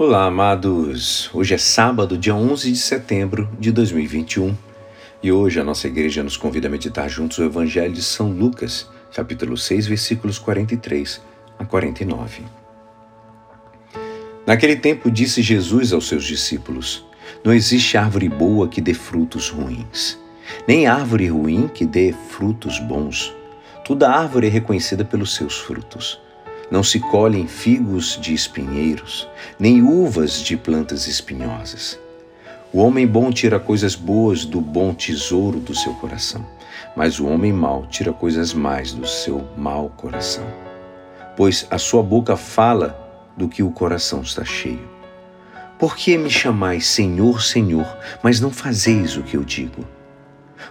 Olá, amados! Hoje é sábado, dia 11 de setembro de 2021 e hoje a nossa igreja nos convida a meditar juntos o Evangelho de São Lucas, capítulo 6, versículos 43 a 49. Naquele tempo disse Jesus aos seus discípulos: Não existe árvore boa que dê frutos ruins, nem árvore ruim que dê frutos bons. Toda árvore é reconhecida pelos seus frutos. Não se colhem figos de espinheiros, nem uvas de plantas espinhosas. O homem bom tira coisas boas do bom tesouro do seu coração, mas o homem mau tira coisas mais do seu mau coração. Pois a sua boca fala do que o coração está cheio. Por que me chamais Senhor, Senhor, mas não fazeis o que eu digo?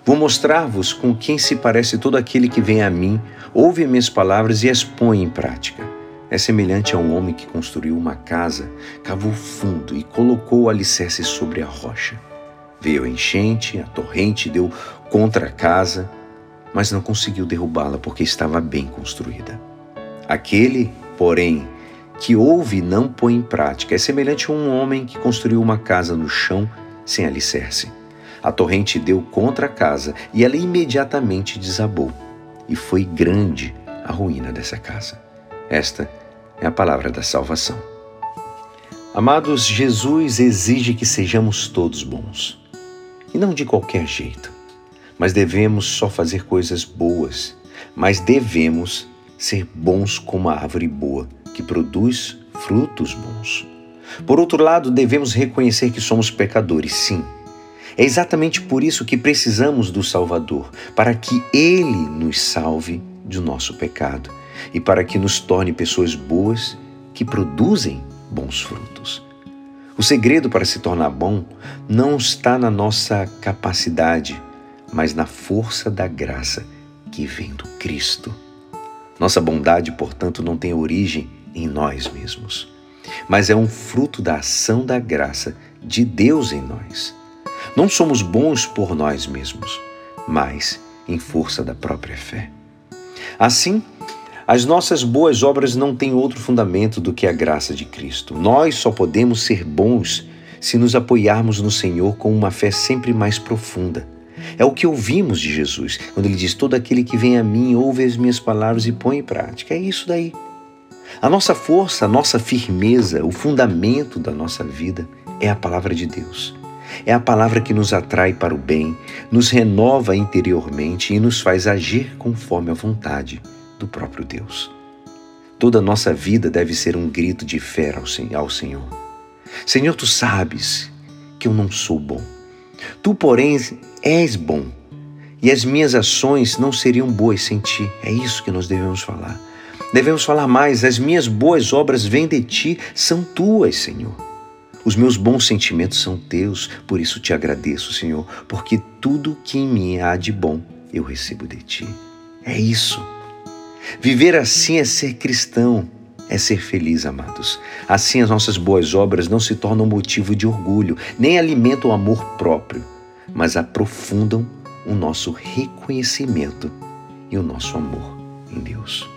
Vou mostrar-vos com quem se parece todo aquele que vem a mim, ouve minhas palavras e as põe em prática. É semelhante a um homem que construiu uma casa, cavou fundo e colocou o alicerce sobre a rocha. Veio a enchente, a torrente deu contra a casa, mas não conseguiu derrubá-la porque estava bem construída. Aquele, porém, que ouve e não põe em prática é semelhante a um homem que construiu uma casa no chão sem alicerce. A torrente deu contra a casa e ela imediatamente desabou. E foi grande a ruína dessa casa. Esta é a palavra da salvação. Amados, Jesus exige que sejamos todos bons. E não de qualquer jeito. Mas devemos só fazer coisas boas. Mas devemos ser bons como a árvore boa, que produz frutos bons. Por outro lado, devemos reconhecer que somos pecadores, sim é exatamente por isso que precisamos do Salvador, para que Ele nos salve do nosso pecado e para que nos torne pessoas boas que produzem bons frutos. O segredo para se tornar bom não está na nossa capacidade, mas na força da graça que vem do Cristo. Nossa bondade, portanto, não tem origem em nós mesmos, mas é um fruto da ação da graça de Deus em nós. Não somos bons por nós mesmos, mas em força da própria fé. Assim, as nossas boas obras não têm outro fundamento do que a graça de Cristo. Nós só podemos ser bons se nos apoiarmos no Senhor com uma fé sempre mais profunda. É o que ouvimos de Jesus, quando ele diz: Todo aquele que vem a mim ouve as minhas palavras e põe em prática. É isso daí. A nossa força, a nossa firmeza, o fundamento da nossa vida é a palavra de Deus. É a palavra que nos atrai para o bem, nos renova interiormente e nos faz agir conforme a vontade do próprio Deus. Toda a nossa vida deve ser um grito de fé ao Senhor. Senhor, tu sabes que eu não sou bom. Tu, porém, és bom. E as minhas ações não seriam boas sem ti. É isso que nós devemos falar. Devemos falar mais: as minhas boas obras vêm de ti, são tuas, Senhor. Os meus bons sentimentos são teus, por isso te agradeço, Senhor, porque tudo que em mim há de bom eu recebo de ti. É isso. Viver assim é ser cristão, é ser feliz, amados. Assim as nossas boas obras não se tornam motivo de orgulho, nem alimentam o amor próprio, mas aprofundam o nosso reconhecimento e o nosso amor em Deus.